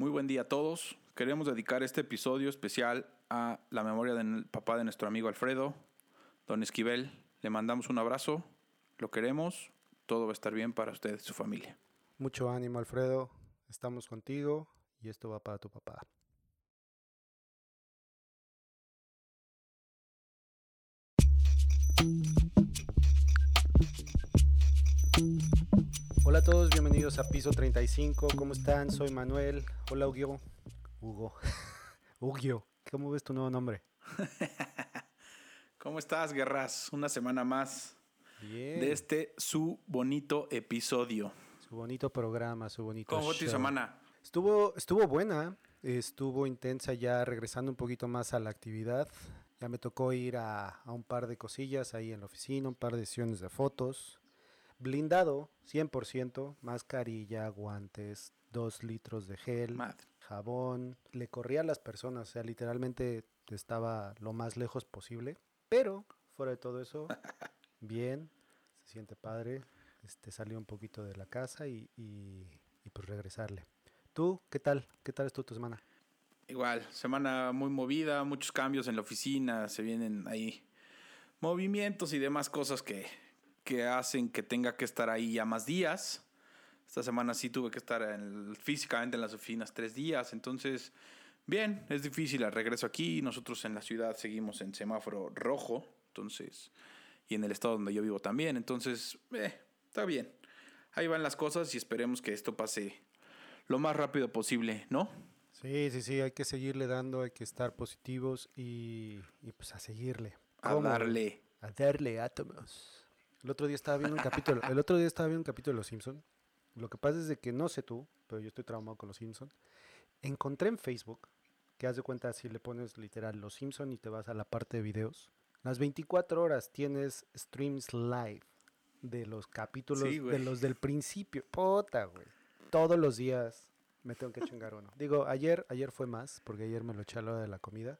Muy buen día a todos. Queremos dedicar este episodio especial a la memoria del papá de nuestro amigo Alfredo, don Esquivel. Le mandamos un abrazo, lo queremos, todo va a estar bien para usted y su familia. Mucho ánimo, Alfredo. Estamos contigo y esto va para tu papá. Hola a todos, bienvenidos a Piso 35. ¿Cómo están? Soy Manuel. Hola, Hugo. Hugo. Hugo. ¿Cómo ves tu nuevo nombre? ¿Cómo estás, Guerras? Una semana más Bien. de este su bonito episodio. Su bonito programa, su bonito ¿Cómo fue tu semana? Estuvo, estuvo buena, estuvo intensa ya regresando un poquito más a la actividad. Ya me tocó ir a, a un par de cosillas ahí en la oficina, un par de sesiones de fotos. Blindado, 100%, mascarilla, guantes, dos litros de gel, Madre. jabón. Le corría a las personas, o sea, literalmente estaba lo más lejos posible. Pero, fuera de todo eso, bien, se siente padre. Este, salió un poquito de la casa y, y, y pues regresarle. ¿Tú qué tal? ¿Qué tal estuvo tu semana? Igual, semana muy movida, muchos cambios en la oficina, se vienen ahí movimientos y demás cosas que, que hacen que tenga que estar ahí ya más días. Esta semana sí tuve que estar en- físicamente en las oficinas tres días, entonces, bien, es difícil el regreso aquí. Nosotros en la ciudad seguimos en semáforo rojo, entonces, y en el estado donde yo vivo también, entonces, eh, está bien. Ahí van las cosas y esperemos que esto pase lo más rápido posible, ¿no? Sí, sí, sí, hay que seguirle dando, hay que estar positivos y, y pues a seguirle. A ¿Cómo? darle. A darle átomos. El otro día estaba viendo un capítulo, el otro día estaba viendo un capítulo de Los Simpson. Lo que pasa es de que no sé tú, pero yo estoy traumado con Los Simpson. Encontré en Facebook que haz de cuenta si le pones literal Los Simpson y te vas a la parte de videos. Las 24 horas tienes streams live de los capítulos Sí, de los del principio. Puta, güey. Todos los días me tengo que chingar uno. Digo, ayer, ayer fue más, porque ayer me lo eché a la hora de la comida.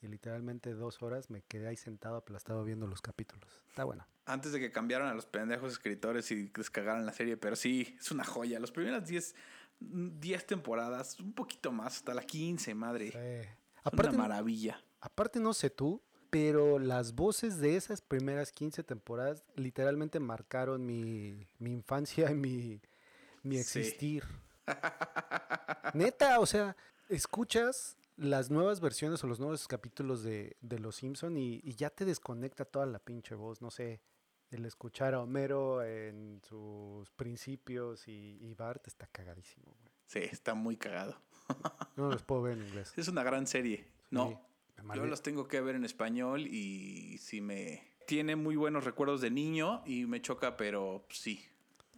Y literalmente dos horas me quedé ahí sentado aplastado viendo los capítulos. Está bueno. Antes de que cambiaran a los pendejos escritores y descagaran la serie, pero sí, es una joya. Las primeras 10 10 temporadas, un poquito más, hasta la 15, madre. Es aparte, una maravilla. aparte no sé tú, pero las voces de esas primeras 15 temporadas literalmente marcaron mi, mi infancia y mi, mi Sí. existir. Neta, o sea, escuchas las nuevas versiones o los nuevos capítulos de, de Los Simpson y, y ya te desconecta toda la pinche voz, no sé. El escuchar a Homero en sus principios y, y Bart está cagadísimo, güey. Sí, está muy cagado. No los puedo ver en inglés. Es una gran serie. No, yo los tengo que ver en español y sí me... Tiene muy buenos recuerdos de niño y me choca, pero sí.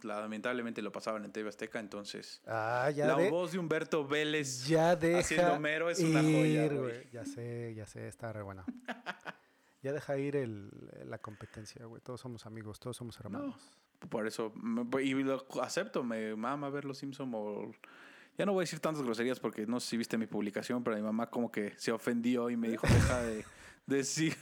Lamentablemente lo pasaban en TV Azteca, entonces... Ah, ya la de- voz de Humberto Vélez Ya deja haciendo Homero es una joya, ir. Ya sé, ya sé, está re buena. ya deja ir el, la competencia, güey. Todos somos amigos, todos somos hermanos. Por eso, y lo acepto, me mama ver los Simpsons. o- Ya no voy a decir tantas groserías porque no sé si viste mi publicación, pero mi mamá como que se ofendió y me dijo, deja de decir.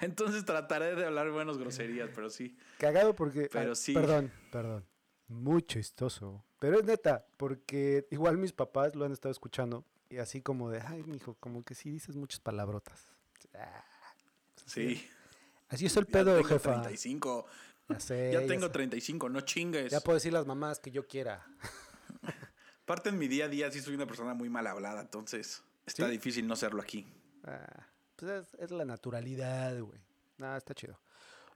Entonces trataré de hablar buenas groserías, pero sí. Cagado porque... Pero ah, sí. Perdón, perdón. Muy chistoso. Pero es neta, porque igual mis papás lo han estado escuchando y así como de, ay, mijo, como que sí dices muchas palabrotas. Ah, Sí. Así es el Ya pedo, tengo jefa. 35. Ya sé. Ya ya tengo sé. 35, no chingues. Ya puedo decir las mamás que yo quiera. Aparte en mi día a día sí soy una persona muy mal hablada, entonces está ¿Sí? difícil no serlo aquí. Ah, pues es, es la naturalidad, güey. Nada, está chido.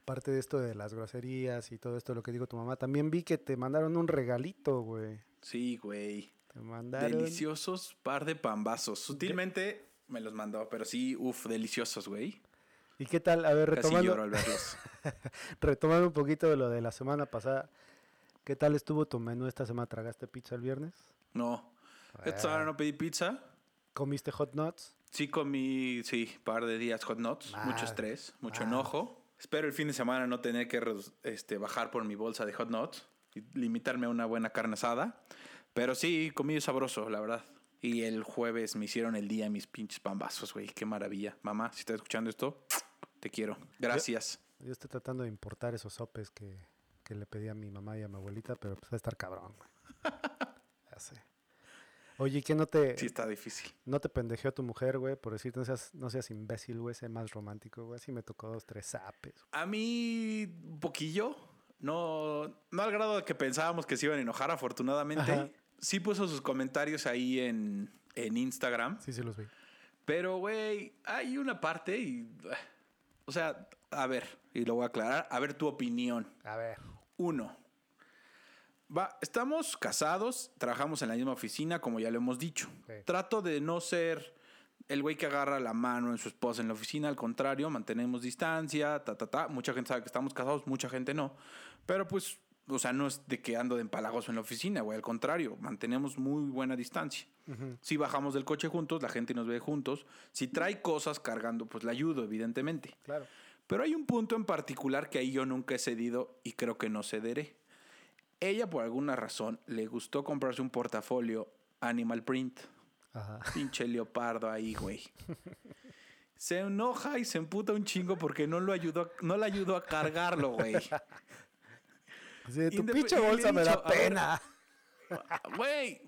Aparte de esto de las groserías y todo esto, lo que digo tu mamá, también vi que te mandaron un regalito, güey. Sí, güey. Te mandaron. Deliciosos par de pambazos. Sutilmente me los mandó, pero sí, uff, deliciosos, güey. ¿Y qué tal? A ver, Casi retomando, lloro al verlos. retomando un poquito de lo de la semana pasada. ¿Qué tal estuvo tu menú esta semana? ¿Tragaste pizza el viernes? No. Ah. Esta semana no pedí pizza. ¿Comiste hot nuts? Sí comí, sí, par de días hot nuts. Ah. Mucho estrés, mucho Ah. enojo. Espero el fin de semana no tener que este, bajar por mi bolsa de hot nuts y limitarme a una buena carne asada. Pero sí, comí sabroso, la verdad. Y el jueves me hicieron el día mis pinches pambazos, güey. Qué maravilla. Mamá, si estás escuchando esto, te quiero. Gracias. Yo estoy tratando de importar esos sopes que, que le pedí a mi mamá y a mi abuelita, pero pues va a estar cabrón, güey. Ya sé. Oye, ¿qué no te, Sí, está difícil. no te pendejeó tu mujer, güey? Por decirte, no seas, no seas imbécil, güey, sé más romántico, güey. Así me tocó dos, tres zapes. A mí, un poquillo. No, no al grado de que pensábamos que se iban a enojar, afortunadamente. Ajá. Sí puso sus comentarios ahí en, en Instagram. Sí, sí los vi. Pero, güey, hay una parte y... O sea, a ver, y lo voy a aclarar. A ver tu opinión. A ver. Uno. Va, estamos casados, trabajamos en la misma oficina, como ya lo hemos dicho. Sí. Trato de no ser el güey que agarra la mano en su esposa en la oficina, al contrario, mantenemos distancia, ta, ta, ta. Mucha gente sabe que estamos casados, mucha gente no. Pero pues, o sea, no es de que ando de empalagoso en la oficina, güey, al contrario, mantenemos muy buena distancia. Si bajamos del coche juntos, la gente nos ve juntos. Si trae cosas cargando, pues la ayudo, evidentemente. Claro. Pero hay un punto en particular que ahí yo nunca he cedido y creo que no cederé. Ella, por alguna razón, le gustó comprarse un portafolio Animal Print. Ajá. Pinche leopardo ahí, güey. Se enoja y se emputa un chingo porque no lo ayudó, no le ayudó a cargarlo, güey. De, tu pinche bolsa me da dicho, pena. Güey,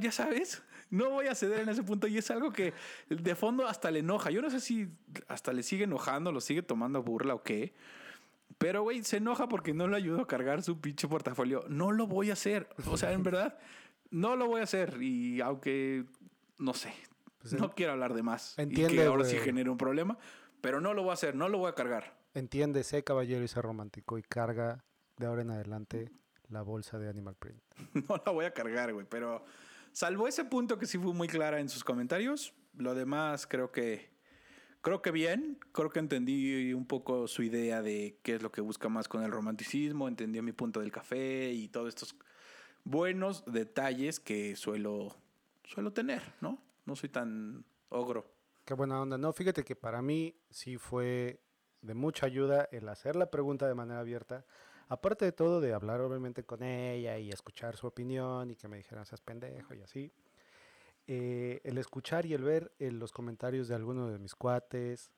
ya sabes, no voy a ceder en ese punto y es algo que de fondo hasta le enoja. Yo no sé si hasta le sigue enojando, lo sigue tomando burla o qué. Pero, güey, se enoja porque no le ayudo a cargar su pinche portafolio. No lo voy a hacer. O sea, en verdad, no lo voy a hacer. Y aunque, no sé, Pues no en- quiero hablar de más. y entiende, que ahora sí güey. genere un problema. Pero no lo voy a hacer, no lo voy a cargar. Entiende, sé caballero y sé romántico y carga de ahora en adelante la bolsa de Animal Print. No la voy a cargar, güey. Pero salvo ese punto que sí fue muy clara en sus comentarios, lo demás creo que creo que bien. Creo que entendí un poco su idea de qué es lo que busca más con el romanticismo. Entendí mi punto del café y todos estos buenos detalles que suelo suelo tener, ¿no? No soy tan ogro. Qué buena onda. No, fíjate que para mí sí fue de mucha ayuda el hacer la pregunta de manera abierta. Aparte de todo, de hablar obviamente con ella y escuchar su opinión y que me dijeran, seas pendejo y así. Eh, el escuchar y el ver eh, los comentarios de algunos de mis cuates,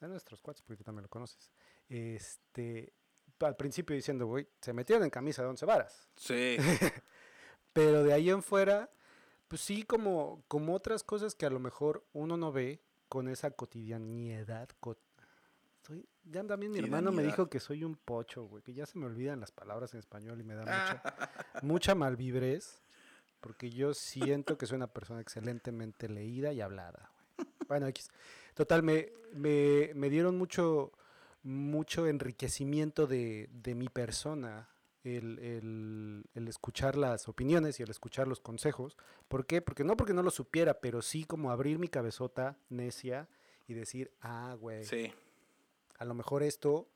de nuestros cuates, porque tú también lo conoces, este, al principio diciendo, güey, se metieron en camisa de once varas. Sí. Pero de ahí en fuera, pues sí, como, como otras cosas que a lo mejor uno no ve con esa cotidianidad. co- soy, ya también mi hermano me dijo que soy un pocho, güey, que ya se me olvidan las palabras en español y me da mucha, mucha malvibrez, porque yo siento que soy una persona excelentemente leída y hablada. Bueno, X. Total, me, me, me dieron mucho, mucho enriquecimiento de, de mi persona el, el- el escuchar las opiniones y el escuchar los consejos. ¿Por qué? Porque no porque no lo supiera, pero sí como abrir mi cabezota necia y decir, ah, güey, Sí. a lo mejor esto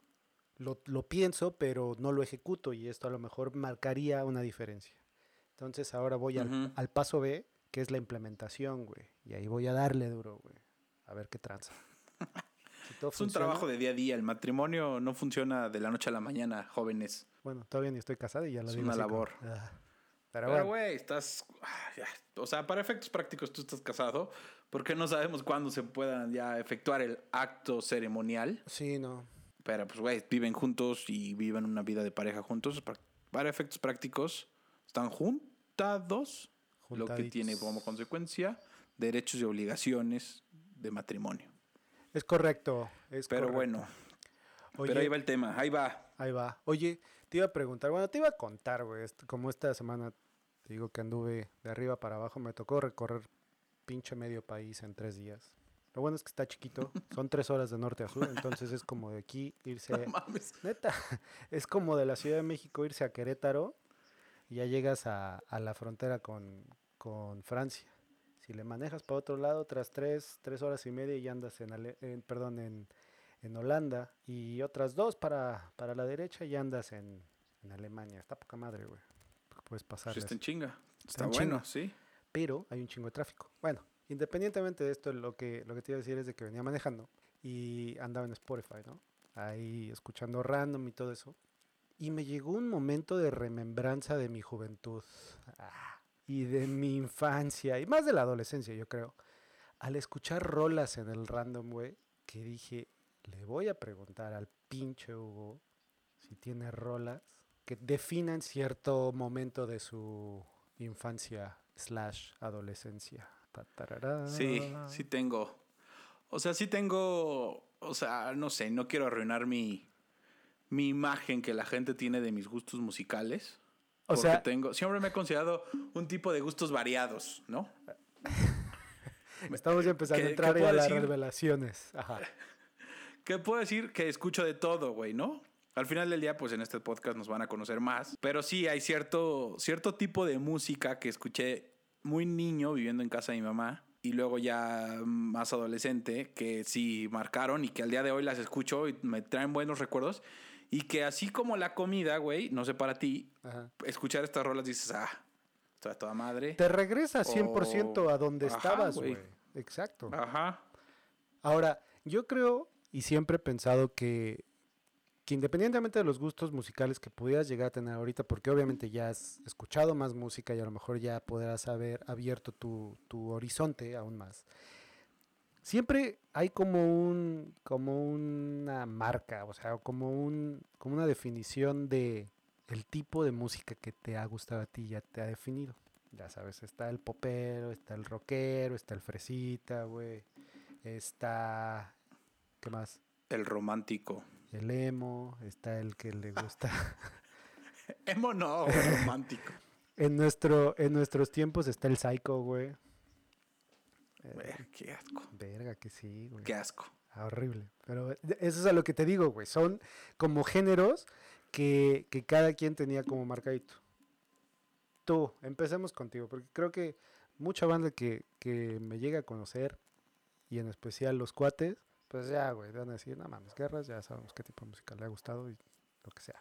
lo, lo pienso, pero no lo ejecuto y esto a lo mejor marcaría una diferencia. Entonces ahora voy al, paso B, que es la implementación, güey. Y ahí voy a darle duro, güey. A ver qué tranza. Si Es un trabajo de día a día. El matrimonio no funciona de la noche a la mañana, jóvenes. Bueno, todavía ni estoy casado y ya lo Es digo una así como, labor. ah. Pero, bueno, güey, estás. ah, ya. O sea, para efectos prácticos tú estás casado, porque no sabemos cuándo se puedan ya efectuar el acto ceremonial. sí, no. Pero, pues, güey, viven juntos y viven una vida de pareja juntos. Para, efectos prácticos, están juntados, lo que tiene como consecuencia derechos y obligaciones de matrimonio. Es correcto. Es Pero correcto. bueno, Oye, pero ahí va el tema, ahí va. Ahí va. Oye, te iba a preguntar, bueno, te iba a contar, güey, como esta semana te digo que anduve de arriba para abajo, me tocó recorrer pinche medio país en tres días. Lo bueno es que está chiquito, son tres horas de norte a sur, entonces es como de aquí irse, Mames. neta, es como de la Ciudad de México irse a Querétaro y ya llegas a, a la frontera con, con Francia. Si le manejas para otro lado, otras tres, tres horas y media y ya andas en, Ale- en- perdón, en, en Holanda y otras dos para, para la derecha y andas en, en Alemania. Está poca madre, güey. Puedes pasar. Pues está en chinga. Está en bueno, chinga. sí. Pero hay un chingo de tráfico. Bueno, independientemente de esto, lo que, lo que te iba a decir es de que venía manejando y andaba en Spotify, ¿no? Ahí escuchando random y todo eso. Y me llegó un momento de remembranza de mi juventud. Ah, y de mi infancia. Y más de la adolescencia, yo creo. Al escuchar rolas en el random, güey, que dije, le voy a preguntar al pinche Hugo si tiene rolas que definan cierto momento de su infancia slash adolescencia. Sí, sí tengo. O sea, sí tengo, o sea, no sé, no quiero arruinar mi, mi imagen que la gente tiene de mis gustos musicales. O sea, tengo, siempre me he considerado un tipo de gustos variados, ¿no? Estamos ya empezando a entrar a las revelaciones. Ajá. ¿Qué puedo decir? Que escucho de todo, güey, ¿no? Al final del día, pues en este podcast nos van a conocer más. Pero sí, hay cierto, cierto tipo de música que escuché muy niño viviendo en casa de mi mamá y luego ya más adolescente que sí marcaron y que al día de hoy las escucho y me traen buenos recuerdos. Y que así como la comida, güey, no sé para ti, escuchar estas rolas dices, ah, toda, toda madre. Te regresa 100% a donde estabas, güey. Exacto. Ajá. Ahora, yo creo y siempre he pensado que que independientemente de los gustos musicales que pudieras llegar a tener ahorita, porque obviamente ya has escuchado más música y a lo mejor ya podrás haber abierto tu, horizonte aún más, siempre hay como un como una marca, o sea, como un como una definición de el tipo de música que te ha gustado a ti ya te ha definido. Ya sabes, está el popero, está el rockero, está el fresita, güey. Está ¿qué más? El romántico el emo, está el que le gusta. emo no, romántico. en, nuestro, en nuestros tiempos está el psycho, güey. Eh, qué asco. Verga, que sí, güey. Qué asco. Ah, horrible. Pero eso es a lo que te digo, güey. Son como géneros que, que cada quien tenía como marcadito. Tú, empecemos contigo, porque creo que mucha banda que, que me llega a conocer, y en especial los cuates, pues ya, güey, van a decir, no mames, guerras, ya sabemos qué tipo de música le ha gustado y lo que sea.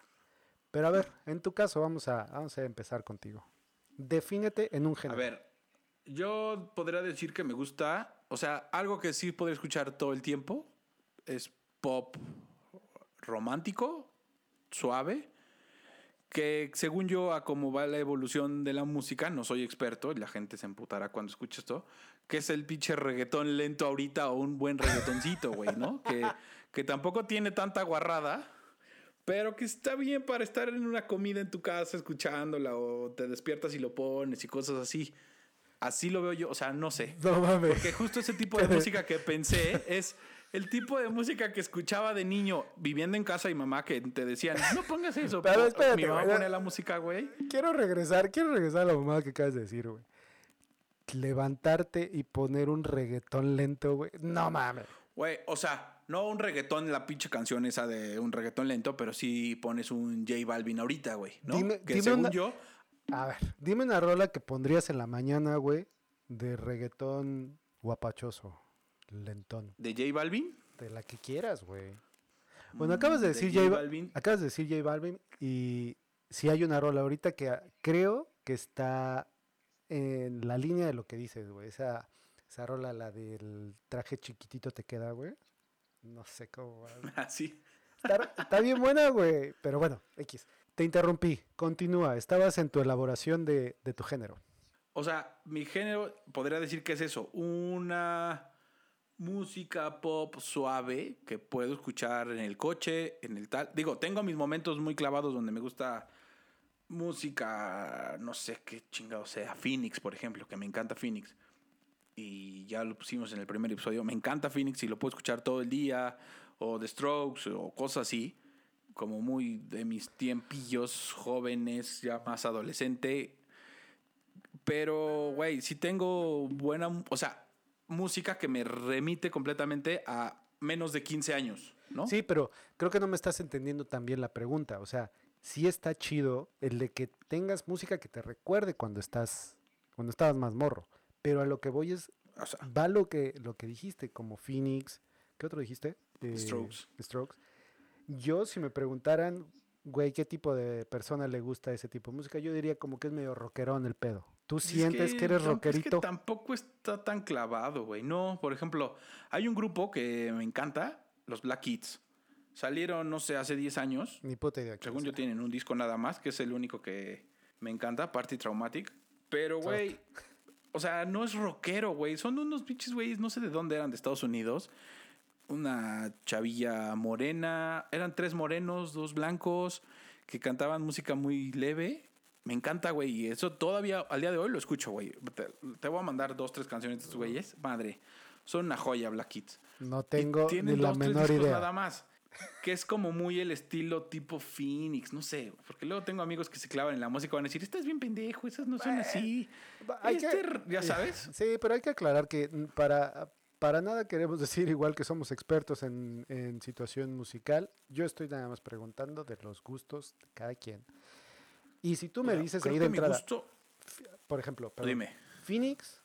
Pero a ver, en tu caso, vamos a, vamos a empezar contigo. Defínete en un género. A ver, yo podría decir que me gusta, o sea, algo que sí podría escuchar todo el tiempo es pop romántico, suave, que según yo, a cómo va la evolución de la música, no soy experto, y la gente se emputará cuando escuche esto, que es el pinche reggaetón lento ahorita o un buen reggaetoncito, güey, ¿no? Que, que tampoco tiene tanta guarrada, pero que está bien para estar en una comida en tu casa escuchándola o te despiertas y lo pones y cosas así. Así lo veo yo, o sea, no sé. No mames. Porque justo ese tipo de música que pensé es el tipo de música que escuchaba de niño viviendo en casa y mamá que te decían, no pongas eso. Pero espérate, mi mamá pone la música, güey. Quiero regresar, quiero regresar a la mamá que acabas de decir, güey levantarte y poner un reggaetón lento, güey. No mames. Güey, o sea, no un reggaetón, la pinche canción esa de un reggaetón lento, pero sí pones un J Balvin ahorita, güey, ¿no? Dime, que según yo. A ver, dime una rola que pondrías en la mañana, güey, de reggaetón guapachoso, lentón. ¿De J Balvin? De la que quieras, güey. Bueno, acabas de decir J, Balvin. Acabas de decir J Balvin y si hay una rola ahorita que creo que está en la línea de lo que dices, güey. Esa, esa rola, la del traje chiquitito te queda, güey. No sé cómo. Así. Ah, está, bien buena, güey. Pero bueno, X. Te interrumpí. Continúa. Estabas en tu elaboración de, de tu género. O sea, mi género podría decir que es eso. Una música pop suave que puedo escuchar en el coche, en el tal. Digo, tengo mis momentos muy clavados donde me gusta música, no sé qué chingado sea, Phoenix, por ejemplo, que me encanta Phoenix. Y ya lo pusimos en el primer episodio. Me encanta Phoenix y lo puedo escuchar todo el día. O The Strokes o cosas así. Como muy de mis tiempillos jóvenes, ya más adolescente. Pero, güey, si tengo buena, o sea, música que me remite completamente a menos de 15 años, ¿no? Sí, pero creo que no me estás entendiendo también la pregunta. O sea, sí está chido el de que tengas música que te recuerde cuando estás, cuando estabas más morro. Pero a lo que voy es, va lo que, lo que dijiste, como Phoenix, ¿qué otro dijiste? Eh, Strokes. Strokes. Yo, si me preguntaran, güey, ¿qué tipo de persona le gusta ese tipo de música? Yo diría como que es medio rockerón el pedo. ¿Tú sientes que, eres rockerito? Es que tampoco está tan clavado, güey. No, por ejemplo, hay un grupo que me encanta, los Black Kids. Salieron, no sé, hace 10 años. Ni puta idea. Según yo tienen un disco nada más, que es el único que me encanta, Party Traumatic. Pero, güey, o sea, no es rockero, güey. Son unos pinches güeyes, no sé de dónde eran, de Estados Unidos. Una chavilla morena. Eran tres morenos, dos blancos, que cantaban música muy leve. Me encanta, güey. Y eso todavía al día de hoy lo escucho, güey. Te, te voy a mandar dos, tres canciones de estos güeyes. Madre, son una joya, Black Kids. No Y tengo ni tienen la dos, menor idea. nada más. Que es como muy el estilo tipo Phoenix, no sé. Porque luego tengo amigos que se clavan en la música y van a decir, estás bien pendejo, esas no son así. Hay Este, que- ya sabes. Sí, pero hay que aclarar que para, para nada queremos decir igual que somos expertos en, en situación musical. Yo estoy nada más preguntando de los gustos de cada quien. Y si tú me dices creo ahí de que mi entrada, gusto- por ejemplo, perdón, Dime. Phoenix,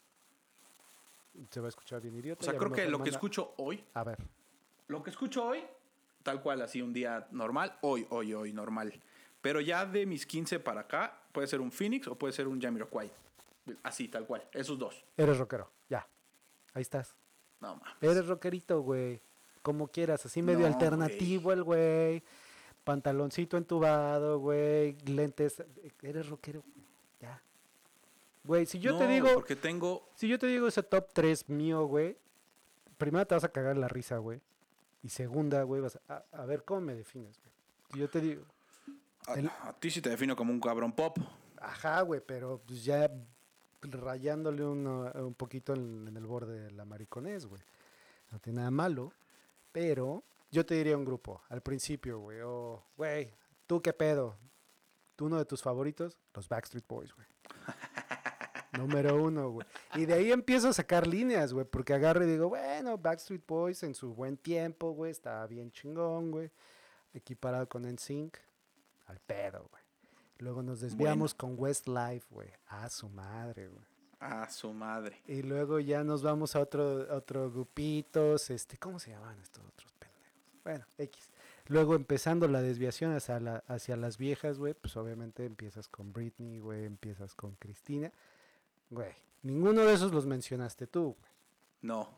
se va a escuchar bien idiota. O sea, creo que lo que escucho hoy, A ver, lo que escucho hoy, tal cual, así un día normal, hoy, hoy, hoy, normal. Pero ya de mis 15 para acá, puede ser un Phoenix o puede ser un Jamiroquai. Así, tal cual. Esos dos. eres rockero, ya. Ahí estás. No mames. Eres rockerito, güey. Como quieras, así medio No, alternativo el güey. Pantaloncito entubado, güey. Lentes. Eres rockero, güey. Ya. Güey, si yo te digo. Porque tengo. Si yo te digo ese top 3 mío, güey. Primera te vas a cagar la risa, güey. Y segunda, güey, vas a, a ver cómo me defines, güey. Si yo te digo, A, El- a ti sí te defino como un cabrón pop. ajá, güey, pero pues ya rayándole uno- un poquito en, en el borde de la mariconés, güey. No tiene nada malo, pero yo te diría un grupo al principio, güey. O, güey, ¿tú qué pedo? ¿Tú uno de tus favoritos? Los Backstreet Boys, güey. Número uno, güey. Y de ahí empiezo a sacar líneas, güey, porque agarro y digo, bueno, Backstreet Boys en su buen tiempo, güey, estaba bien chingón, güey. Equiparado con NSYNC, al pedo, güey. Luego nos desviamos con Westlife, güey. A su madre, güey. A su madre. Y luego ya nos vamos a otro, otro grupitos, este, ¿cómo se llaman estos otros pendejos? Bueno, X. Luego empezando la desviación hacia, la, hacia las viejas, güey, pues obviamente empiezas con Britney, güey, empiezas con Cristina. Güey, ninguno de esos los mencionaste tú, güey. No.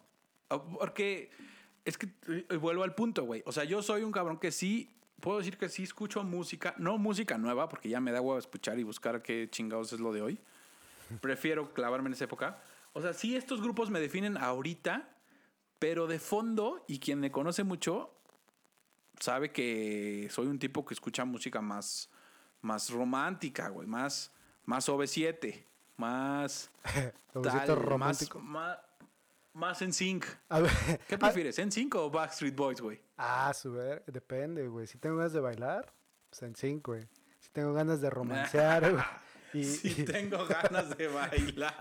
Ah, Porque es que eh, vuelvo al punto, güey. O sea, yo soy un cabrón que sí, puedo decir que sí escucho música, no música nueva, porque ya me da huevo escuchar y buscar qué chingados es lo de hoy. Prefiero clavarme en esa época. O sea, sí, estos grupos me definen ahorita, pero de fondo, y quien me conoce mucho, sabe que soy un tipo que escucha música más, más romántica, güey, más, más OV7, más... Tal, romántico. Más, más, más en sync. ¿Qué prefieres, en sync o Backstreet Boys, güey? Ah, su ver, depende, güey. Si tengo ganas de bailar, pues en sync, güey. Si tengo ganas de romancear, güey. Y, Si tengo ganas de bailar.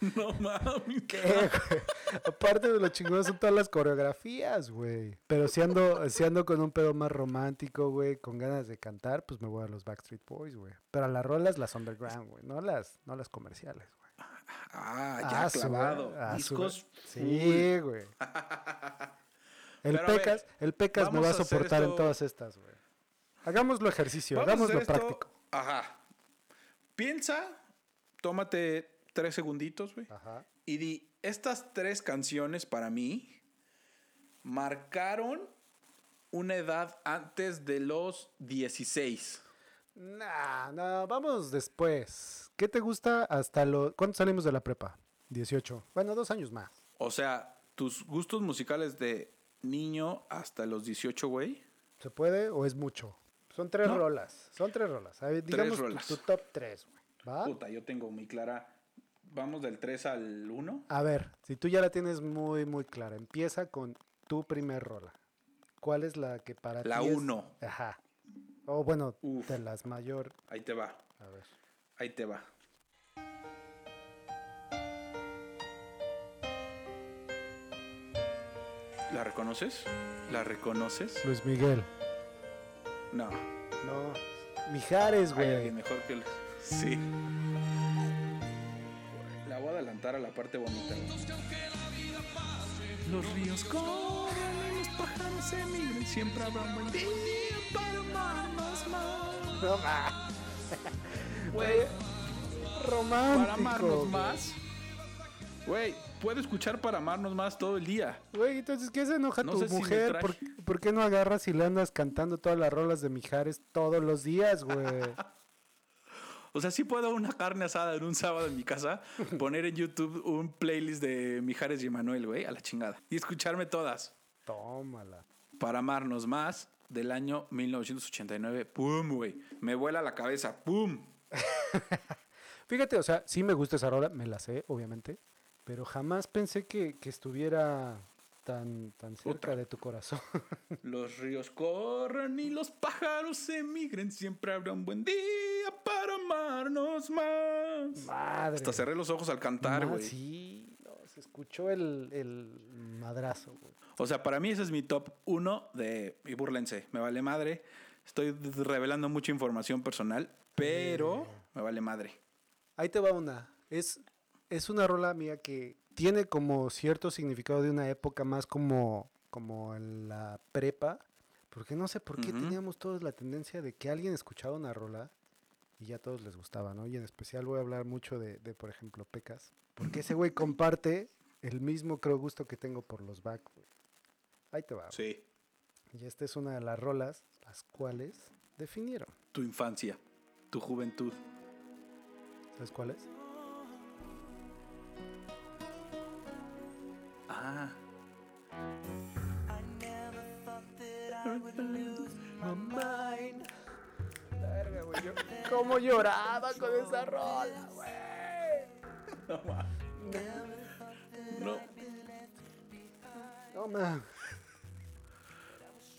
No mames. ¿Qué, güey? Aparte de lo chingón son todas las coreografías, güey. Pero si ando, si ando con un pedo más romántico, güey, con ganas de cantar, pues me voy a los Backstreet Boys, güey. Pero a las rolas las underground, güey, no las, no las comerciales, güey. Ah, ya Ah, su- clavado. ah, su- Discos. Sí, güey. El Pero a ver, Pecas, el Pecas me va a soportar en todas estas, güey. Hagámoslo ejercicio, Vamos hagámoslo esto- práctico. Ajá. Piensa, tómate tres segunditos, güey. Ajá. Y di, estas tres canciones para mí marcaron una edad antes de los 16. Nah, no, vamos después. ¿Qué te gusta hasta lo... ¿Cuánto salimos de la prepa? 18. Bueno, dos años más. O sea, tus gustos musicales de niño hasta los 18, güey. ¿Se puede o es mucho? Son tres No. rolas. Son tres rolas. A ver, digamos tu- rolas. Tu, top tres, güey. ¿Va? Puta, yo tengo muy clara. Vamos del 3 al 1. A ver, si tú ya la tienes muy, muy clara, empieza con tu primer rola. ¿Cuál es la que para La ti es- uno. Ajá. O bueno, Uf. de las mayor... Ahí te va. A ver. Ahí te va. ¿La reconoces? ¿La reconoces? Luis Miguel. No. No. Mijares, Hay güey. alguien mejor que él. Sí. La voy a adelantar a la parte bonita. Los ríos corren y los pájaros emigran. Siempre habrá un buen día para amarnos más. No, ma. Güey, Romántico. para amarnos más. Güey, puedo escuchar para amarnos más todo el día. Güey, entonces, ¿qué se enoja No tu si mujer? ¿Por, por qué no agarras y le andas cantando todas las rolas de Mijares todos los días, güey? O sea, sí puedo una carne asada en un sábado en mi casa, poner en YouTube un playlist de Mijares y Emanuel, güey, a la chingada. Y escucharme todas. Tómala. Para amarnos más del año 1989. ¡Pum, güey! Me vuela la cabeza. ¡Pum! Fíjate, o sea, sí me gusta esa rola, me la sé, obviamente, pero jamás pensé que, que estuviera tan, tan cerca Otra. de tu corazón. Los ríos corren y los pájaros emigren. Siempre habrá un buen día para amarnos más. Madre. Hasta cerré los ojos al cantar, güey. Sí, no, se escuchó el, el madrazo, güey. O sea, para mí ese es mi top uno de... Y búrlense, me vale madre. Estoy revelando mucha información personal, pero me vale madre. Ahí te va una. Es, es una rola mía que tiene como cierto significado de una época más como, como en la prepa. Porque no sé por qué teníamos todos la tendencia de que alguien escuchaba una rola y ya a todos les gustaba, ¿no? Y en especial voy a hablar mucho de, de, por ejemplo, Pecas. Porque ese güey comparte el mismo, creo, gusto que tengo por los back, güey. Ahí te va. güey. Sí. Y esta es una de las rolas las cuales definieron. Tu infancia, tu juventud. ¿Sabes cuáles? Ah. Verga, ¿Cómo lloraba con esa rola, güey? No. No. No.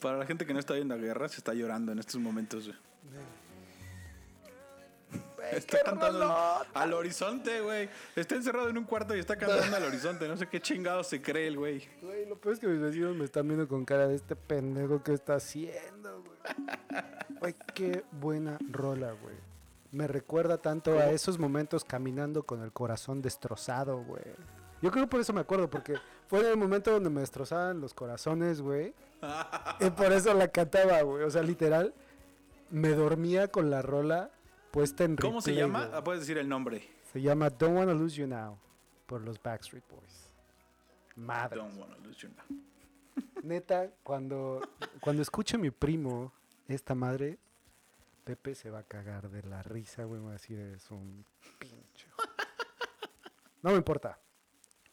Para la gente que no está viendo la guerra, se está llorando en estos momentos. güey. Está cantando rolota. al horizonte, güey. Está encerrado en un cuarto y está cantando al horizonte. No sé qué chingado se cree el güey. Güey, lo peor es que mis vecinos me están viendo con cara de este pendejo que está haciendo, güey. Güey, qué buena rola, güey. Me recuerda tanto a esos momentos caminando con el corazón destrozado, güey. Yo creo que por eso me acuerdo, porque fue en el momento donde me destrozaban los corazones, güey. Y por eso la cantaba, güey. O sea, literal, me dormía con la rola puesta en ¿Cómo se replay, llama? güey. Ah, puedes decir el nombre. Se llama Don't Wanna Lose You Now por los Backstreet Boys. Madre. Don't wanna lose you now. Neta, cuando, cuando escuche mi primo esta madre, Pepe se va a cagar de la risa, güey. va a decir, es un pinche. No me importa.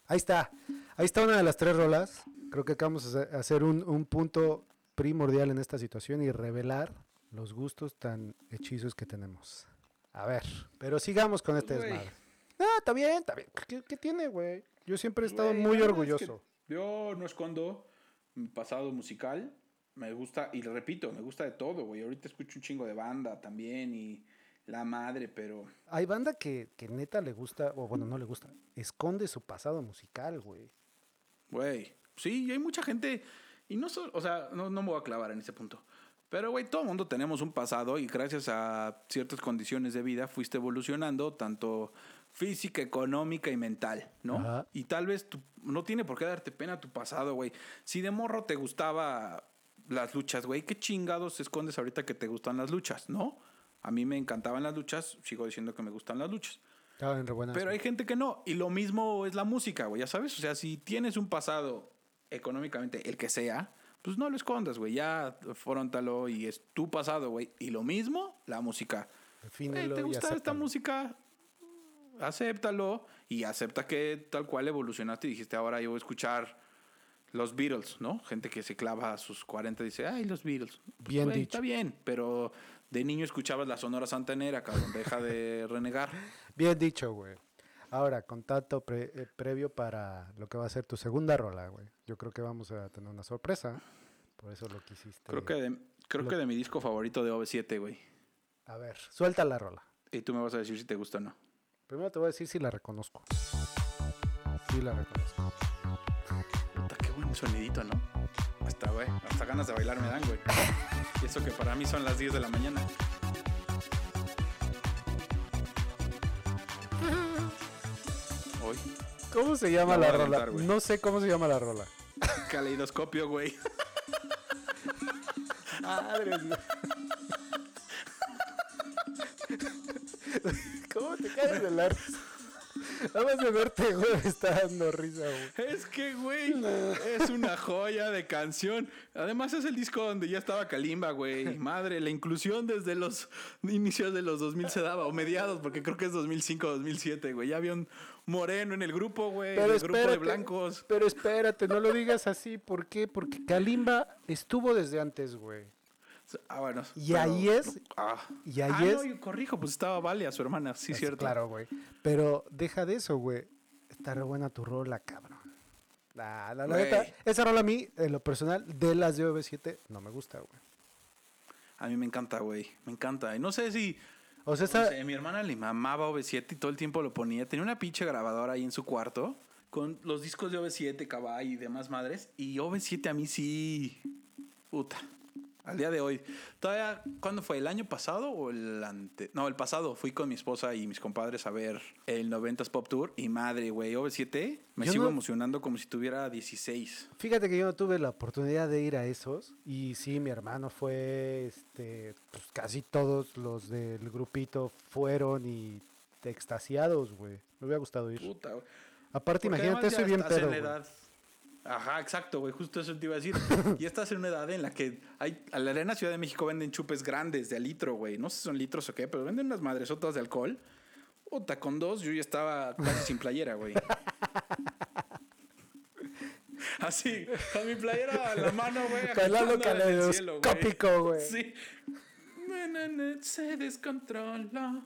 Ahí está. Ahí está una de las tres rolas. Creo que acabamos de hacer- hacer un, un punto primordial en esta situación y revelar los gustos tan hechizos que tenemos. A ver, pero sigamos con este Güey. desmadre. Ah, está bien, está bien. ¿Qué, qué tiene, güey? Yo siempre he estado Güey, muy es orgulloso. que yo no escondo mi pasado musical. Me gusta, y repito, me gusta de todo, güey. Ahorita escucho un chingo de banda también y la madre, pero Hay banda que, que neta le gusta, o bueno, no le gusta, esconde su pasado musical, güey. Güey, sí, y hay mucha gente, y no solo, o sea, no, no me voy a clavar en ese punto. Pero, güey, todo mundo tenemos un pasado y gracias a ciertas condiciones de vida fuiste evolucionando, tanto física, económica y mental, ¿no? Ajá. Y tal vez tú- no tiene por qué darte pena tu pasado, güey. Si de morro te gustaba las luchas, güey, ¿qué chingados escondes ahorita que te gustan las luchas, no? A mí me encantaban las luchas, sigo diciendo que me gustan las luchas. Re buenas, Pero hay güey. gente que no. Y lo mismo es la música, güey, ya sabes. O sea, si tienes un pasado económicamente, el que sea, pues no lo escondas, güey. Ya afrontalo y es tu pasado, güey. Y lo mismo, la música. ¿Te gusta esta música? Acéptalo y acepta que tal cual evolucionaste y dijiste, ahora yo voy a escuchar los Beatles, ¿no? Gente que se clava a sus 40 y dice, ay, los Beatles. Pues, Bien dicho. Está bien, pero de niño escuchabas la Sonora Santanera, cabrón. Deja de renegar. Bien dicho, güey. Ahora, contacto pre- eh, previo para lo que va a ser tu segunda rola, güey. Yo creo que vamos a tener una sorpresa. Por eso lo quisiste. Creo que de, creo lo- que de mi disco favorito de OV7, güey. A ver, suelta la rola. Y tú me vas a decir si te gusta o no. Primero te voy a decir si la reconozco. Sí la reconozco. Puta, qué buen sonidito, ¿no? Hasta, güey, hasta ganas de bailar me dan, güey. Y eso que para mí son las 10 de la mañana. Hoy, ¿Cómo se llama La rola? aventar, no sé cómo se llama la rola. caleidoscopio, güey. ¿Cómo te caes de la risa? Nada más de verte, güey, me está dando risa, güey. Es que, güey, es una joya de canción. Además, es el disco donde ya estaba Kalimba, güey. Madre, la inclusión desde los inicios de los 2000 se daba, o mediados, porque creo que es 2005 2007, güey. Ya había un moreno en el grupo, güey. Pero el grupo de blancos. Pero espérate, no lo digas así. ¿Por qué? Porque Kalimba estuvo desde antes, güey. Ah, bueno. Y pero- ahí es- Ah, y ahí Ah, es- no, yo corrijo, pues estaba Vale a su hermana, sí, Es cierto. Claro, güey. Pero deja de eso, güey. Está re buena tu rola, cabrón. La, la neta, esa rola a mí, en lo personal, de las de OV7, no me gusta, güey. A mí me encanta, güey. Me encanta. Y no sé si. O sea, no esa, sé, mi hermana le mamaba OV7 y todo el tiempo lo ponía. Tenía una pinche grabadora ahí en su cuarto con los discos de OV7, Cabay y demás madres. Y OV7 a mí sí. Puta. Al día de hoy. Todavía, ¿cuándo fue? ¿El año pasado o el ante? No, el pasado. Fui con mi esposa y mis compadres a ver el 90s Pop Tour. Y madre, güey, OV7 me Yo sigo no- emocionando como si tuviera 16. fíjate que yo no tuve la oportunidad de ir a esos. Y sí, mi hermano fue, este, pues casi todos los del grupito fueron y extasiados, güey. Me hubiera gustado ir. Puta, güey. Aparte, Porque imagínate, soy bien pedo. Ajá, exacto, güey. Justo eso te iba a decir. y estás en una edad en la que hay. A la Arena Ciudad de México venden chupes grandes de a litro, güey. No sé si son litros o qué, pero venden unas madresotas de alcohol. Puta, con dos yo ya estaba casi sin playera, güey. Así, con mi playera en la mano, güey. Bailando caleidoscópico, güey. Sí. Na, na, na, Se descontrola.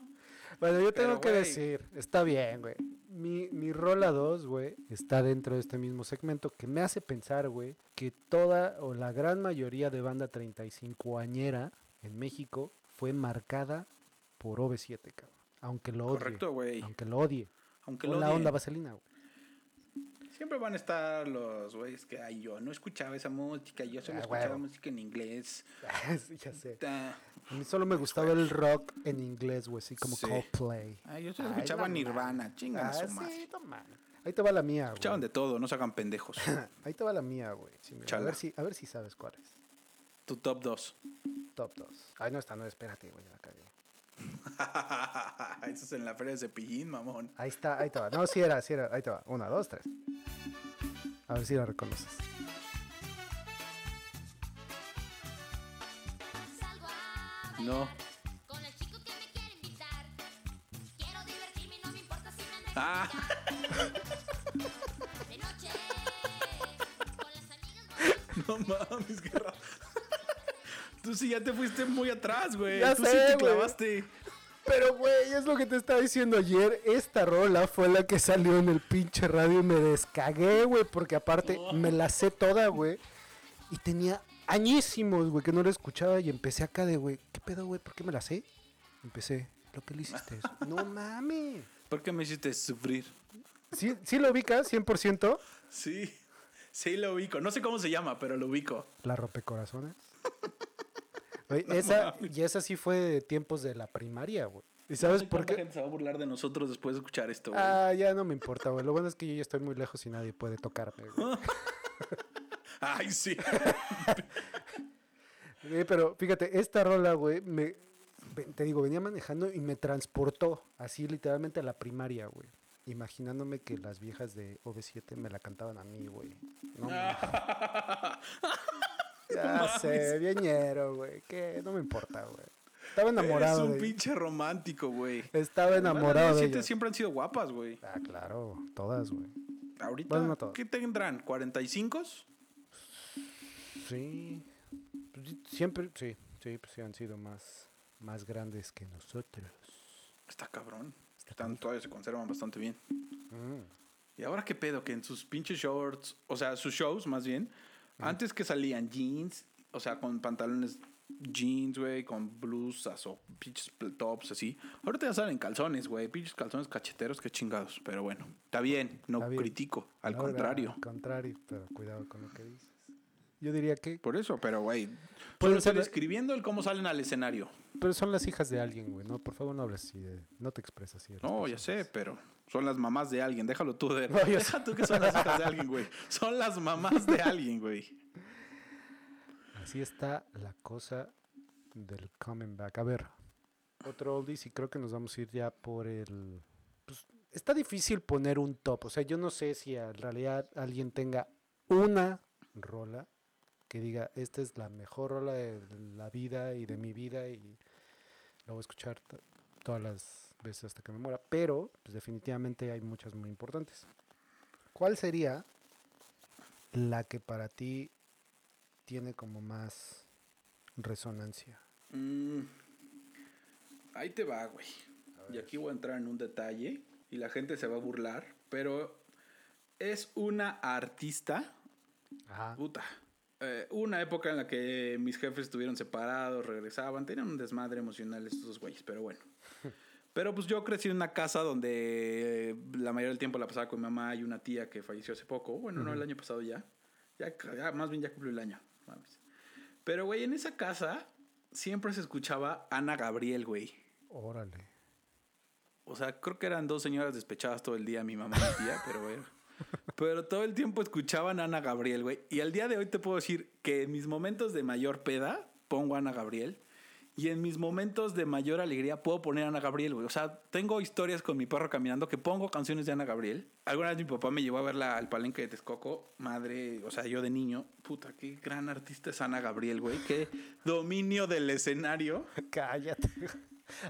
Bueno, yo tengo Pero, que decir, está bien, güey. Mi, mi rola 2, güey, está dentro de este mismo segmento que me hace pensar, güey, que toda o la gran mayoría de banda 35 añera en México fue marcada por OV7, cabrón. Aunque lo odie. Correcto, güey. Aunque lo odie. Aunque Con lo la odie. onda vaselina, güey. Siempre van a estar los güeyes que ay, yo no escuchaba esa música, yo solo Ah, escuchaba música en inglés. Ya sé. A mí solo me gustaba el rock en inglés, güey, así como Sí. Coldplay. Ay, yo solo Ay, escuchaba Nirvana, chingan Ah, su sí, madre. Ahí te va la mía, güey. Escuchaban de todo, no se hagan pendejos. Ahí te va la mía, güey. Sí, a, ver si, a ver si sabes cuál es. tu top 2. Top 2. Ay, no, esta no, espérate, güey, la cagué. Eso es en la feria de cepillín, mamón. Ahí está, ahí te va. No, sí era, sí era. Ahí te va. Una, dos, tres. A ver si la reconoces. No. Con el chico que me quiere invitar. Quiero divertirme y no me importa si me andan Ah. criticando. De noche. Con las amigas voy No mames, qué raro. Tú sí ya te fuiste muy atrás, güey. Ya Tú sé, sí te clavaste. Pero, güey, es lo que te estaba diciendo ayer. Esta rola fue la que salió en el pinche radio y me descagué, güey. Porque aparte me la sé toda, güey. Y tenía añísimos, güey, que no la escuchaba. Y empecé acá de, güey, ¿qué pedo, güey? ¿Por qué me la sé? Empecé, lo que le hiciste eso. No mames. ¿Por qué me hiciste sufrir? ¿Sí, sí lo ubicas, 100%? Sí, sí lo ubico. No sé cómo se llama, pero lo ubico. La rompecorazones. Esa, y esa sí fue de tiempos de la primaria, güey. ¿Y sabes por ¿Cuánta qué? gente se va a burlar de nosotros después de escuchar esto, güey? Ah, ya no me importa, güey. Lo bueno es que yo ya estoy muy lejos y nadie puede tocarme, güey. Ay, sí. Güey, Pero fíjate, esta rola, güey, me, te digo, venía manejando y me transportó así literalmente a la primaria, güey. Imaginándome que las viejas de OV7 me la cantaban a mí, güey. No, ya sé, viñero, güey. Que no me importa, güey. Estaba enamorado Eres un de pinche romántico, güey. Estaba enamorado de Siete siempre han sido guapas, güey. Ah, claro, todas, güey. Ahorita, Bueno, no todas. ¿qué tendrán? ¿45? Sí. Pues, sí, Siempre, sí, sí, pues sí han sido más, más grandes que nosotros. Está cabrón. Están, todavía se conservan bastante bien. Mm. ¿Y ahora qué pedo? Que en sus pinches shorts, o sea, sus shows más bien, antes que salían jeans, o sea, con pantalones jeans, güey, con blusas o pinches tops así. Ahorita ya salen calzones, güey, pinches calzones cacheteros, qué chingados. Pero bueno, está bien, no Está bien. critico, al No, contrario. Al contrario, pero cuidado con lo que dices. Yo diría que. Por eso, pero güey, Pueden ser- describiendo el cómo salen al escenario. Pero son las hijas de alguien, güey. No, por favor, no hables así. de- no te expresas así. de No, ya sé, pero son las mamás de alguien. Déjalo tú de. No, yo Deja tú que son las hijas de alguien, güey. Son las mamás de alguien, güey. Así está la cosa del coming back. A ver, otro oldies y creo que nos vamos a ir ya por el... Pues, está difícil poner un top. O sea, yo no sé si en realidad alguien tenga una rola que diga, esta es la mejor rola de la vida y de mi vida y la voy a escuchar to- todas las veces hasta que me muera. Pero, pues definitivamente hay muchas muy importantes. ¿Cuál sería la que para ti tiene como más resonancia. Mm, ahí te va, güey. Y aquí voy a entrar en un detalle y la gente se va a burlar, pero es una artista, Ajá. puta. eh, una época en la que mis jefes estuvieron separados, regresaban, tenían un desmadre emocional estos güeyes, pero bueno. Pero pues yo crecí en una casa donde eh, la mayoría del tiempo la pasaba con mi mamá y una tía que falleció hace poco. Bueno, no, el año pasado ya. Ya, ya, más bien ya cumplió el año. mames. Pero, güey, en esa casa siempre se escuchaba Ana Gabriel, güey. Órale. O sea, creo que eran dos señoras despechadas todo el día, mi mamá y mi tía, pero bueno. Pero todo el tiempo escuchaban a Ana Gabriel, güey. Y al día de hoy te puedo decir que en mis momentos de mayor peda pongo a Ana Gabriel. Y en mis momentos de mayor alegría puedo poner a Ana Gabriel, güey. O sea, tengo historias con mi perro caminando que pongo canciones de Ana Gabriel. Alguna vez mi papá me llevó a verla al palenque de Texcoco. Madre, o sea, yo de niño. Puta, qué gran artista es Ana Gabriel, güey. Qué dominio del escenario. Cállate.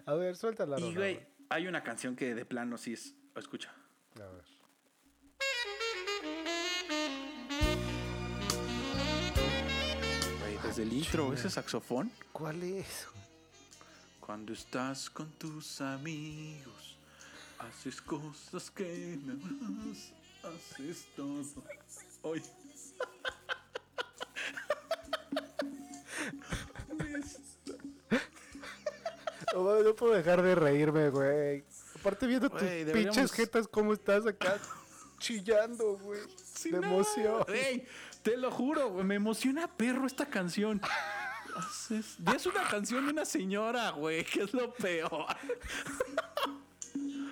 A ver, suelta la Y, güey, hay una canción que de plano sí es... Escucha. A ver. Desde el intro, ese saxofón. ¿Cuál es? Cuando estás con tus amigos, haces cosas que me amas, haces todo. Hoy. No, puedo dejar de reírme, güey. Aparte viendo tus deberíamos- pinches jetas, cómo estás acá chillando, güey. Sí, de no. emoción. Te lo juro, me emociona perro esta canción. Y es una canción de una señora, güey, que es lo peor.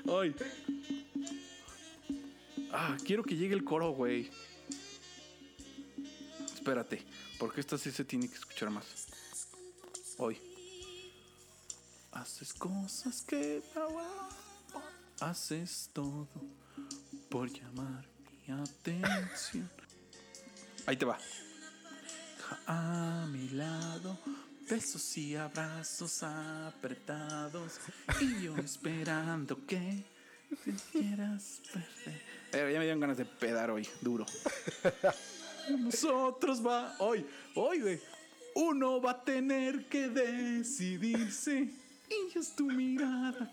Ay. Ah, quiero que llegue el coro, güey. Espérate, porque esta sí se tiene que escuchar más. Hoy. Haces cosas que. Haces todo por llamar mi atención. Ahí te va. A mi lado, besos y abrazos apretados. Y yo esperando que te quieras perder. Eh, ya me dieron ganas de pedar hoy, duro. Nosotros va. Hoy, hoy, güey. Uno va a tener que decidirse. Y es tu mirada.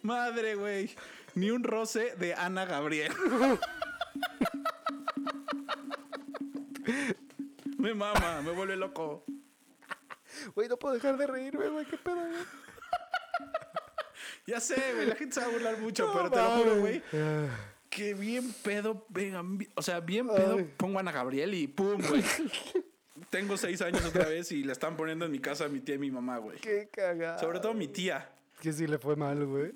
Madre, güey. Ni un roce de Ana Gabriel. me mama, me vuelve loco. Güey, no puedo dejar de reírme, güey. ¿Qué pedo, güey? Ya sé, güey. La gente se va a burlar mucho, No pero te lo juro, güey. Que bien pedo, vengan, o sea, bien pedo, Ay. pongo a Ana Gabriel y pum, güey. Tengo seis años otra vez y la están poniendo en mi casa mi tía y mi mamá, güey. Qué cagada. Sobre todo mi tía. Que sí le fue mal, güey.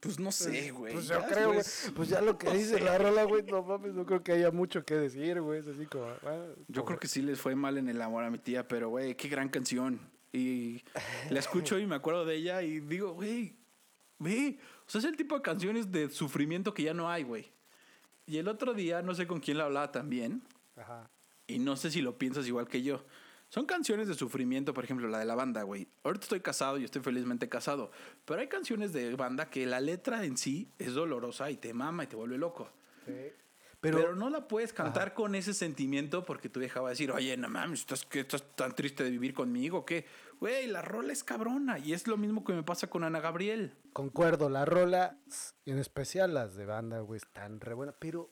Pues no sé, güey. Pues yo creo, güey. Pues ya lo que no dice sé. la rola, güey, no mames, no creo que haya mucho que decir, güey. Es así como. ah, Yo creo que sí les fue mal en el amor a mi tía, pero güey, qué gran canción. Y la escucho y me acuerdo de ella y digo, güey, ve, o sea, es el tipo de canciones de sufrimiento que ya no hay, güey. Y el otro día, no sé con quién la hablaba también, Ajá. y no sé si lo piensas igual que yo. Son canciones de sufrimiento, por ejemplo, la de la banda, güey. Ahorita estoy casado y estoy felizmente casado, pero hay canciones de banda que la letra en sí es dolorosa y te mama y te vuelve loco. Sí. Pero, Pero, no la puedes cantar con ese sentimiento porque tu vieja va a decir, oye, no mames, ¿estás, que estás tan triste de vivir conmigo? ¿Qué? Güey, la rola es cabrona. Y es lo mismo que me pasa con Ana Gabriel. concuerdo, la rola, en especial las de banda, güey, están re buenas. Pero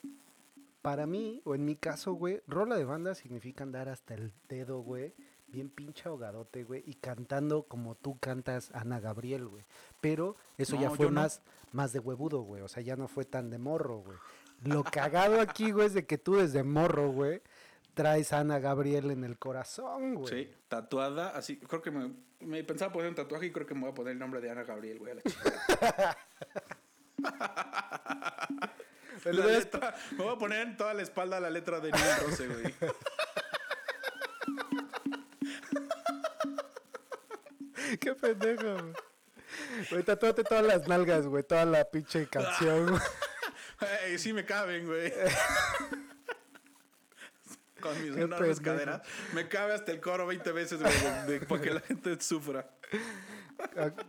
para mí, o en mi caso, güey, rola de banda significa andar hasta el dedo, güey. Bien pinche ahogadote, güey. Y cantando como tú cantas Ana Gabriel, güey. Pero eso ya fue no. más, más de huevudo, güey. O sea, ya no fue tan de morro, güey. Lo cagado aquí, güey, es de que tú desde morro, güey, traes a Ana Gabriel en el corazón, güey. Sí, tatuada, así. Creo que me, me pensaba poner un tatuaje y creo que me voy a poner el nombre de Ana Gabriel, güey, a la chingada. La letra- me voy a poner en toda la espalda la letra de Niño Rose, güey. Qué pendejo, güey. Güey, tatúate todas las nalgas, güey. Toda la pinche canción, güey. Ey, sí me caben, güey. Con mis enormes caderas. Me cabe hasta el coro 20 veces, güey, para que la gente sufra.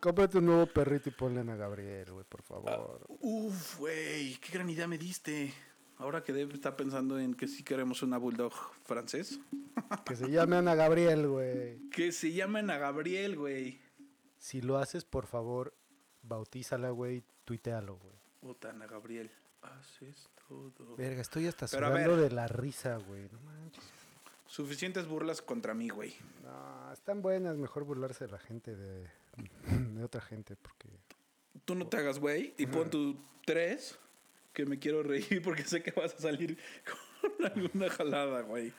Cómprate un nuevo perrito y ponle a Ana Gabriel, güey, por favor. Uf, güey, qué gran idea me diste. Ahora que Deb está pensando en que sí queremos una bulldog francés. Que se llame Ana Gabriel, güey. Que se llaman a Gabriel, güey. Si lo haces, por favor, bautízala, güey. Tuitealo, güey. Puta, Ana Gabriel. Haces todo. Verga, estoy hasta Pero sudando de la risa, güey. No manches. Suficientes burlas contra mí, güey. No, están buenas. Mejor burlarse de la gente, de, de otra gente, porque... Tú no te hagas, güey, y pon tu tres, que me quiero reír porque sé que vas a salir con alguna jalada, güey.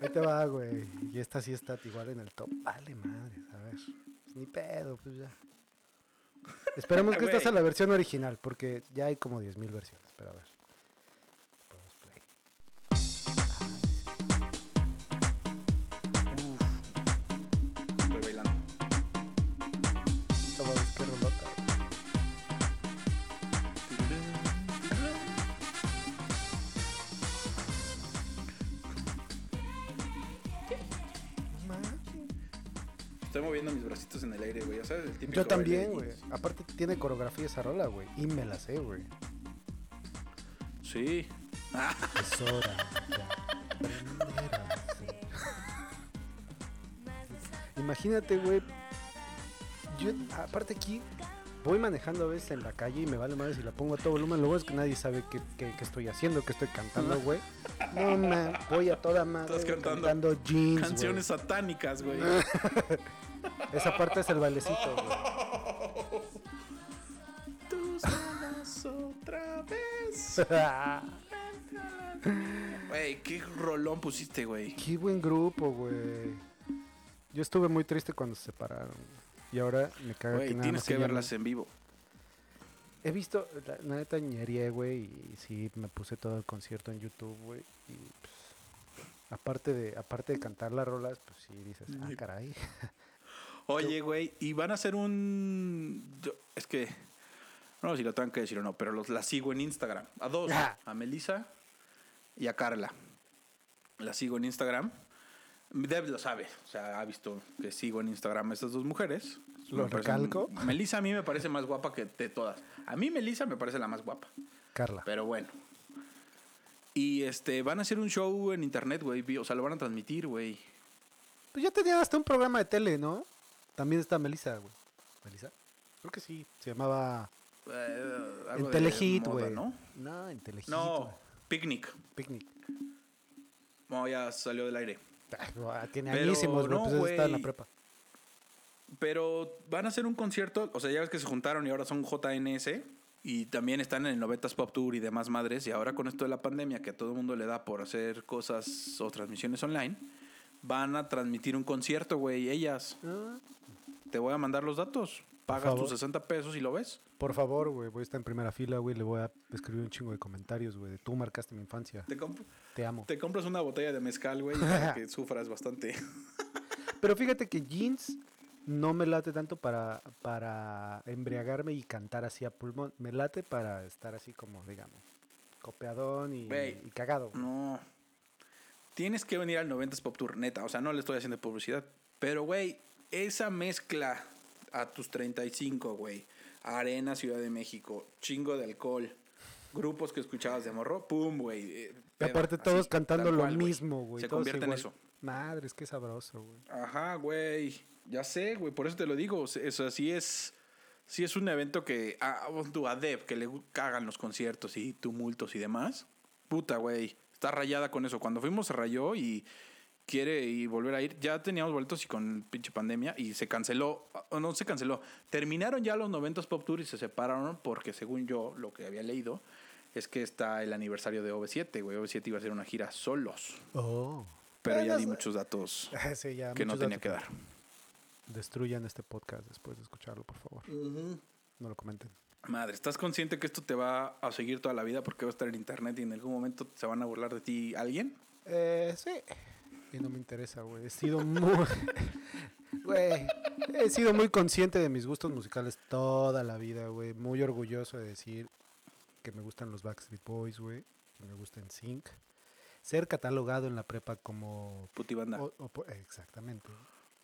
Ahí te va, güey. Y esta sí está igual en el top. Vale, madre, a ver. Pues ni pedo, pues ya. Esperemos que esta sea la versión original, porque ya hay como 10.000 versiones. Pero a ver. Estoy moviendo mis bracitos en el aire, güey. Ya sabes, el típico Yo también, güey. Aparte tiene coreografía esa rola, güey. Y me la sé, güey. Sí. Es hora. Imagínate, güey. Yo, aparte aquí, voy manejando a veces en la calle y me vale madre si la pongo a todo volumen. Luego es que nadie sabe qué, qué- qué estoy haciendo, qué estoy cantando, güey. No, man, voy a toda madre Estás cantando jeans. Canciones satánicas, güey. Esa parte es el bailecito, güey. Tus alas otra vez. Güey, qué rolón pusiste, güey. Qué buen grupo, güey. Yo estuve muy triste cuando se separaron. Y ahora me caga que Güey, nada tienes que verlas en vivo. He visto, la, la neta ñerié, güey, y sí me puse todo el concierto en YouTube, güey. Y pues, aparte de, aparte de cantar las rolas, pues sí dices, ah, caray. Oye, güey, y van a hacer un. yo- es que. No sé si lo tengo que decir o no, pero los, la sigo en Instagram. A dos. Ah. A Melissa y a Carla. La sigo en Instagram. Deb lo sabe. O sea, ha visto que sigo en Instagram a estas dos mujeres. Lo Me parecen- recalco. Melissa a mí me parece más guapa que de todas. A mí Melissa me parece la más guapa. Carla. Pero bueno. Y este, van a hacer un show en internet, güey. O sea, lo van a transmitir, güey. Pues ya tenía hasta un programa de tele, ¿no? También está Melissa, güey. ¿Melissa? Creo que sí. Se llamaba Eh, algo güey. ¿no? No, en Telehit. No. Picnic. Picnic. No, ya salió del aire. Ah, Tiene Pero añísimos, güey. no, pues está en la prepa. Pero van a hacer un concierto. O sea, ya ves que se juntaron y ahora son JNS. Y también están en el 90s Pop Tour y demás madres. Y ahora con esto de la pandemia, que a todo el mundo le da por hacer cosas o transmisiones online, van a transmitir un concierto, güey. Ellas. Ah, Te voy a mandar los datos. Pagas tus 60 pesos y lo ves. por favor, güey. Voy a estar en primera fila, güey. Le voy a escribir un chingo de comentarios, güey. Tú marcaste mi infancia. Te, Te amo. te compras una botella de mezcal, güey, para que sufras bastante. Pero fíjate que jeans no me late tanto para, para embriagarme y cantar así a pulmón. Me late para estar así como, digamos, copeadón y, cagado. No. Tienes que venir al 90s Pop Tour, neta. O sea, no le estoy haciendo publicidad. Pero, güey, esa mezcla a tus 35, güey. Arena, Ciudad de México, chingo de alcohol, grupos que escuchabas de morro, pum, güey. eh, Y aparte así, todos cantando lo cual, mismo, güey. Se convierte en eso. Madre, es que sabroso, güey. Ajá, güey. Ya sé, güey. Por eso te lo digo. O sea, Eso sí es. Sí es un evento que. A, tú, a Deb, que le cagan los conciertos y tumultos y demás. Puta, güey. Está rayada con eso. Cuando fuimos se rayó y quiere y volver a ir. Ya teníamos boletos y con pinche pandemia y se canceló. O no se canceló. Terminaron ya los 90s Pop Tour y se separaron porque según yo, lo que había leído, es que está el aniversario de OV7, güey. OV7 iba a hacer una gira solos. Oh. Pero ya di muchos datos Sí, ya, que no tenía datos que dar. Destruyan este podcast después de escucharlo, por favor. No lo comenten. Madre, ¿estás consciente que esto te va a seguir toda la vida porque va a estar en internet y en algún momento se van a burlar de ti alguien? Eh, sí. Y no me interesa, güey. He sido muy... Güey, he sido muy consciente de mis gustos musicales toda la vida, güey. Muy orgulloso de decir que me gustan los Backstreet Boys, güey. Que me gusta Sync. Ser catalogado en la prepa como... Putibanda. o- o po- exactamente.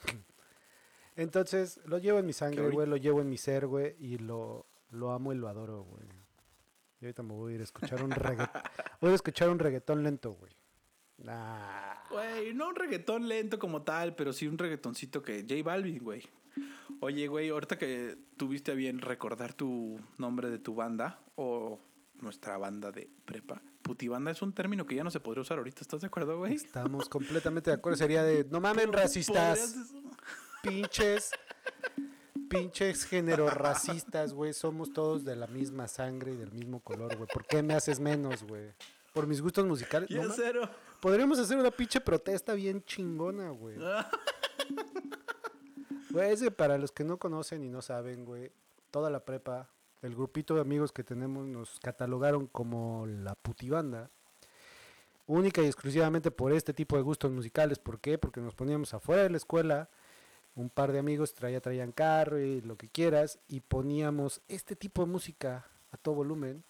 Entonces, lo llevo en mi sangre, güey. Lo llevo en mi ser, güey. Y lo, lo amo y lo adoro, güey. Y ahorita me voy a ir a escuchar un reggaetón. voy a escuchar un reggaetón lento, güey. Nah. Güey, no un reggaetón lento como tal, pero sí un reggaetoncito que. J Balvin, güey. Oye, güey, ahorita que tuviste a bien recordar tu nombre de tu banda o nuestra banda de prepa. Putibanda es un término que ya no se podría usar ahorita, ¿estás de acuerdo, güey? Estamos completamente de acuerdo. Sería de, no mamen racistas, ¿Podrías- pinches, pinches géneros racistas, güey. Somos todos de la misma sangre y del mismo color, güey. ¿Por qué me haces menos, güey? Por mis gustos musicales. No cero. Podríamos hacer una pinche protesta bien chingona, güey. Güey, es que para los que no conocen y no saben, güey, toda la prepa, el grupito de amigos que tenemos nos catalogaron como la putibanda. Única y exclusivamente por este tipo de gustos musicales. ¿Por qué? Porque nos poníamos afuera de la escuela, un par de amigos traía, traían carro y lo que quieras, y poníamos este tipo de música a todo volumen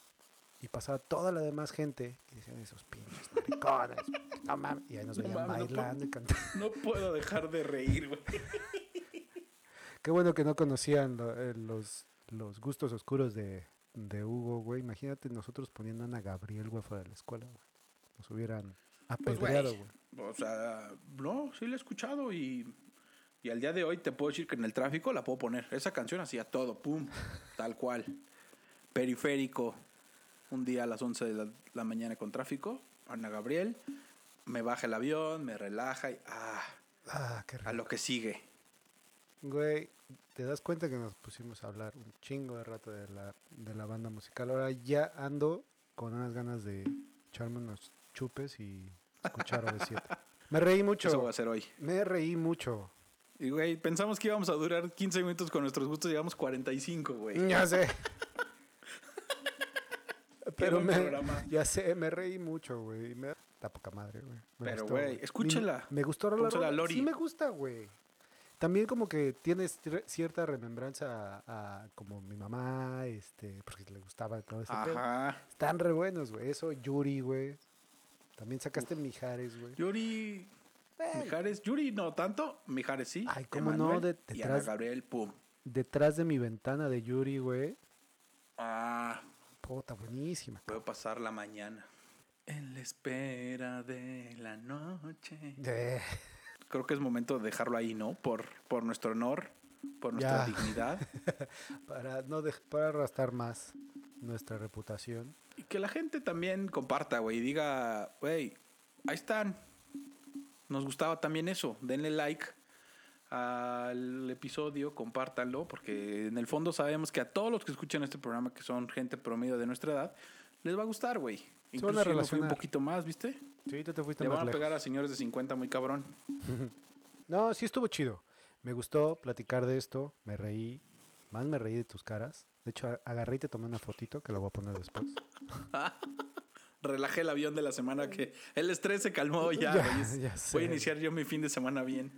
y pasaba toda la demás gente y decían esos pinches maricones, no mames, y ahí nos No veían mames, no bailando y cantando. No puedo dejar de reír, güey. Qué bueno que no conocían eh, los, los gustos oscuros de, de Hugo, güey. Imagínate nosotros poniendo a Ana Gabriel, güey, fuera de la escuela, güey. Nos hubieran Pues, apedreado, güey. güey. O sea, no, sí la he escuchado y, y al día de hoy te puedo decir que en el tráfico la puedo poner. Esa canción hacía todo, pum, tal cual. Periférico, un día a las 11 de la, la mañana con tráfico, Ana Gabriel, me baja el avión, me relaja y ah, Ah, qué a rico. lo que sigue. Güey, te das cuenta que nos pusimos a hablar un chingo de rato de la, de la banda musical. Ahora ya ando con unas ganas de echarme unos chupes y escuchar OV7. Me reí Eso voy a mucho. hacer hoy. Me reí mucho. Y, güey, pensamos que íbamos a durar 15 minutos con nuestros gustos, llevamos 45, güey. Ya sé. Pero me, programa. ya sé, me reí mucho, güey. Me da poca madre, güey. Pero, gustó, güey, escúchala. Me, me gustó la. Lori. Sí me gusta, güey. También como que tienes cierta remembranza a, a como mi mamá, este, porque le gustaba todo ese pedo. Ajá. Están re buenos, güey. Eso, Yuri, güey. También sacaste Mijares, güey. Yuri. Mijares, Yuri no tanto, Mijares sí. Ay, cómo no, Emanuel de- y Ana detrás- Gabriel, pum. Detrás de mi ventana de Yuri, güey. Ah, Puta, buenísima. puedo pasar la mañana. En la espera de la noche. Eh, Creo que es momento de dejarlo ahí, ¿no? Por, por nuestro honor, por nuestra Ya. dignidad. para no para arrastrar más nuestra reputación. y que la gente también comparta, güey. Y diga, güey, ahí están. Nos gustaba también eso. Denle like al episodio, compártanlo, porque en el fondo sabemos que a todos los que escuchan este programa, que son gente promedio de nuestra edad, les va a gustar, güey. Incluso yo fui un poquito más, ¿viste? Sí, te fuiste Le más van a pegar a señores de 50 muy cabrón. No, sí estuvo chido. Me gustó platicar de esto. Me reí. Más me reí de tus caras. De hecho, agarré y te tomé una fotito que la voy a poner después. Relajé el avión de la semana que el estrés se calmó ya. Ya, Voy a iniciar yo mi fin de semana bien.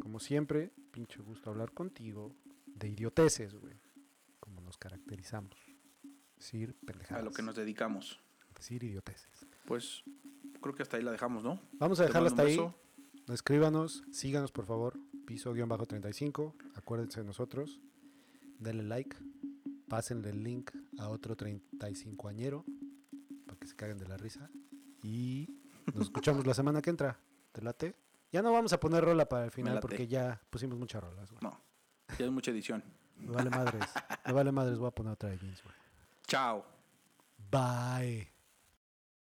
Como siempre, pinche gusto hablar contigo de idioteces, güey. Como nos caracterizamos. Decir pendejadas. A lo que nos dedicamos. Decir idioteces. Pues creo que hasta ahí la dejamos, ¿no? Vamos a dejarla hasta ahí. Escríbanos, síganos por favor. Piso-35. Acuérdense de nosotros. Denle like. Pásenle el link a otro 35añero. Para que se caguen de la risa. Y nos escuchamos la semana que entra. ¿Te late? Ya no vamos a poner rola para el final porque ya pusimos muchas rolas, güey. No, ya es mucha edición. Me vale madres. Me vale madres. Voy a poner otra de jeans, güey. Chao. Bye.